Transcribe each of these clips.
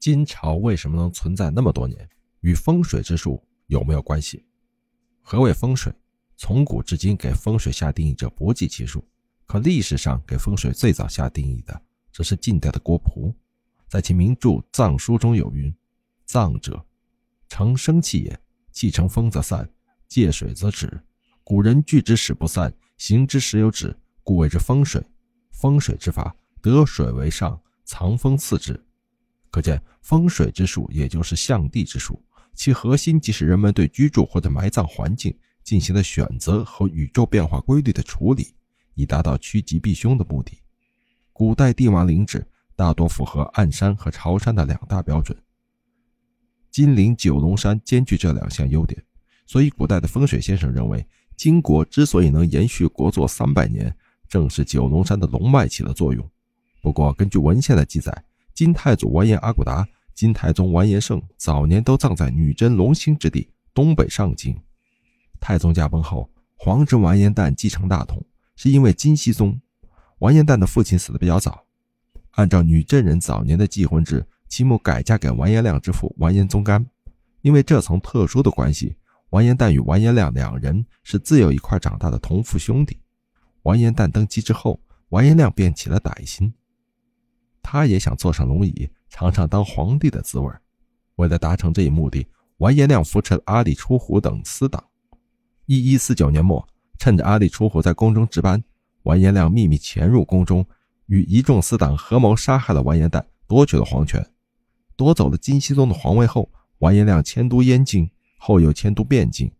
金朝为什么能存在那么多年？与风水之术有没有关系？何谓风水？从古至今，给风水下定义者不计其数。可历史上给风水最早下定义的，则是晋代的郭璞，在其名著《藏书》中有云：“藏者，成生气也。气成风则散，借水则止。古人聚之使不散，行之时有止，故谓之风水。风水之法，得水为上，藏风次之。可见风水之术，也就是象地之术。”其核心即是人们对居住或者埋葬环境进行的选择和宇宙变化规律的处理，以达到趋吉避凶的目的。古代帝王陵址大多符合暗山和朝山的两大标准。金陵九龙山兼具这两项优点，所以古代的风水先生认为，金国之所以能延续国祚三百年，正是九龙山的龙脉起了作用。不过，根据文献的记载，金太祖完颜阿骨达。金太宗完颜晟早年都葬在女真龙兴之地东北上京。太宗驾崩后，皇侄完颜旦继承大统，是因为金熙宗完颜旦的父亲死得比较早。按照女真人早年的继婚制，其母改嫁给完颜亮之父完颜宗干。因为这层特殊的关系，完颜旦与完颜亮两人是自幼一块长大的同父兄弟。完颜旦登基之后，完颜亮便起了歹心，他也想坐上龙椅。尝尝当皇帝的滋味。为了达成这一目的，完颜亮扶持了阿里出虎等私党。一一四九年末，趁着阿里出虎在宫中值班，完颜亮秘密潜入宫中，与一众私党合谋杀害了完颜旦，夺取了皇权。夺走了金熙宗的皇位后，完颜亮迁都燕京，后又迁都汴京。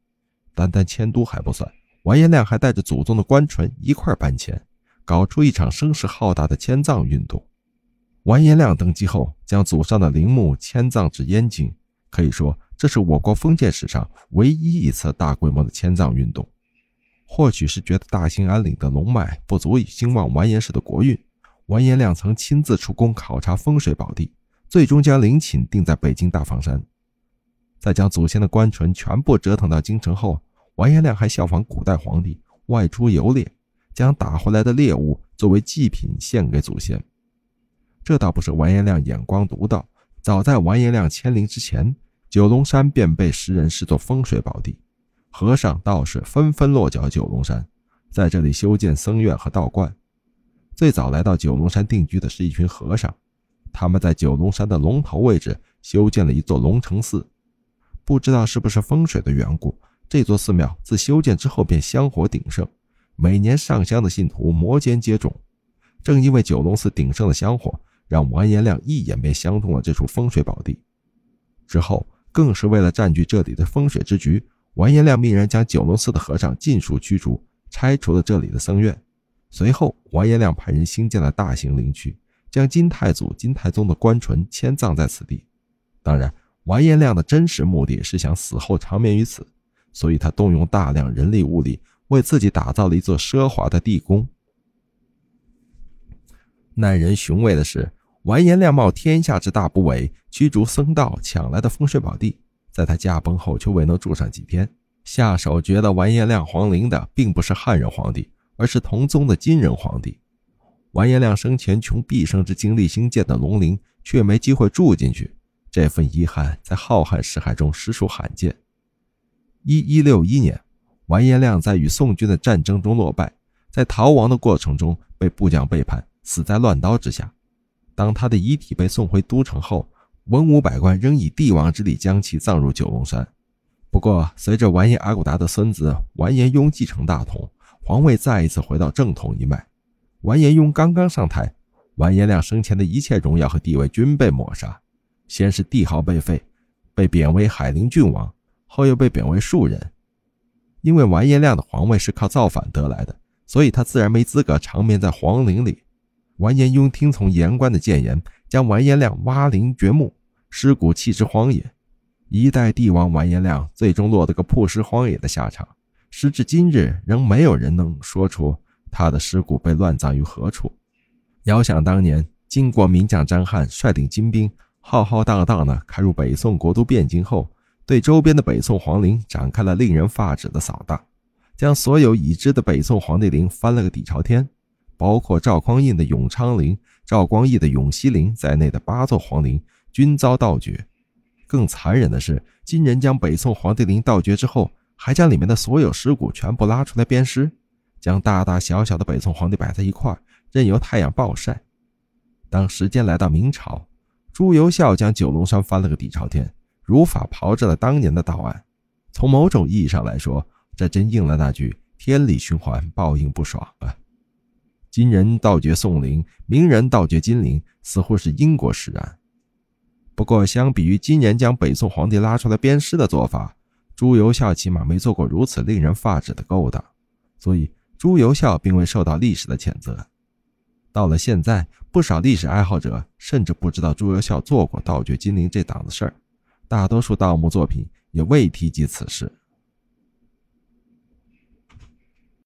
单单迁都还不算，完颜亮还带着祖宗的官船一块搬迁，搞出一场声势浩大的迁葬运动。完颜亮登基后，将祖上的陵墓迁葬至燕京，可以说这是我国封建史上唯一一次大规模的迁葬运动。或许是觉得大兴安岭的龙脉不足以兴旺完颜氏的国运，完颜亮曾亲自出宫考察风水宝地，最终将陵寝定在北京大房山。在将祖先的官船全部折腾到京城后，完颜亮还效仿古代皇帝外出游猎，将打回来的猎物作为祭品献给祖先。这倒不是完颜亮眼光独到，早在完颜亮迁陵之前，九龙山便被时人视作风水宝地，和尚道士纷纷落脚九龙山，在这里修建僧院和道观。最早来到九龙山定居的是一群和尚，他们在九龙山的龙头位置修建了一座龙城寺。不知道是不是风水的缘故，这座寺庙自修建之后便香火鼎盛，每年上香的信徒摩肩接踵。正因为九龙寺鼎盛的香火。让完颜亮一眼便相中了这处风水宝地，之后更是为了占据这里的风水之局，完颜亮命人将九龙寺的和尚尽数驱逐，拆除了这里的僧院。随后，完颜亮派人兴建了大型陵区，将金太祖、金太宗的官船迁葬在此地。当然，完颜亮的真实目的是想死后长眠于此，所以他动用大量人力物力，为自己打造了一座奢华的地宫。耐人寻味的是。完颜亮冒天下之大不韪，驱逐僧道抢来的风水宝地，在他驾崩后却未能住上几天。下手掘了完颜亮皇陵的，并不是汉人皇帝，而是同宗的金人皇帝。完颜亮生前穷毕生之精力兴建的龙陵，却没机会住进去，这份遗憾在浩瀚史海中实属罕见。一一六一年，完颜亮在与宋军的战争中落败，在逃亡的过程中被部将背叛，死在乱刀之下。当他的遗体被送回都城后，文武百官仍以帝王之礼将其葬入九龙山。不过，随着完颜阿骨达的孙子完颜雍继承大统，皇位再一次回到正统一脉。完颜雍刚刚上台，完颜亮生前的一切荣耀和地位均被抹杀。先是帝号被废，被贬为海陵郡王，后又被贬为庶人。因为完颜亮的皇位是靠造反得来的，所以他自然没资格长眠在皇陵里。完颜雍听从言官的谏言，将完颜亮挖陵掘墓，尸骨弃之荒野。一代帝王完颜亮最终落得个曝尸荒野的下场。时至今日，仍没有人能说出他的尸骨被乱葬于何处。遥想当年，金国名将张翰率领金兵，浩浩荡荡地开入北宋国都汴京后，对周边的北宋皇陵展开了令人发指的扫荡，将所有已知的北宋皇帝陵翻了个底朝天。包括赵匡胤的永昌陵、赵光义的永熙陵在内的八座皇陵，均遭盗掘。更残忍的是，金人将北宋皇帝陵盗掘之后，还将里面的所有尸骨全部拉出来鞭尸，将大大小小的北宋皇帝摆在一块，任由太阳暴晒。当时间来到明朝，朱由校将九龙山翻了个底朝天，如法炮制了当年的盗案。从某种意义上来说，这真应了那句“天理循环，报应不爽”啊！金人盗掘宋陵，明人盗掘金陵，似乎是因果使然。不过，相比于金人将北宋皇帝拉出来鞭尸的做法，朱由校起码没做过如此令人发指的勾当，所以朱由校并未受到历史的谴责。到了现在，不少历史爱好者甚至不知道朱由校做过盗掘金陵这档子事儿，大多数盗墓作品也未提及此事。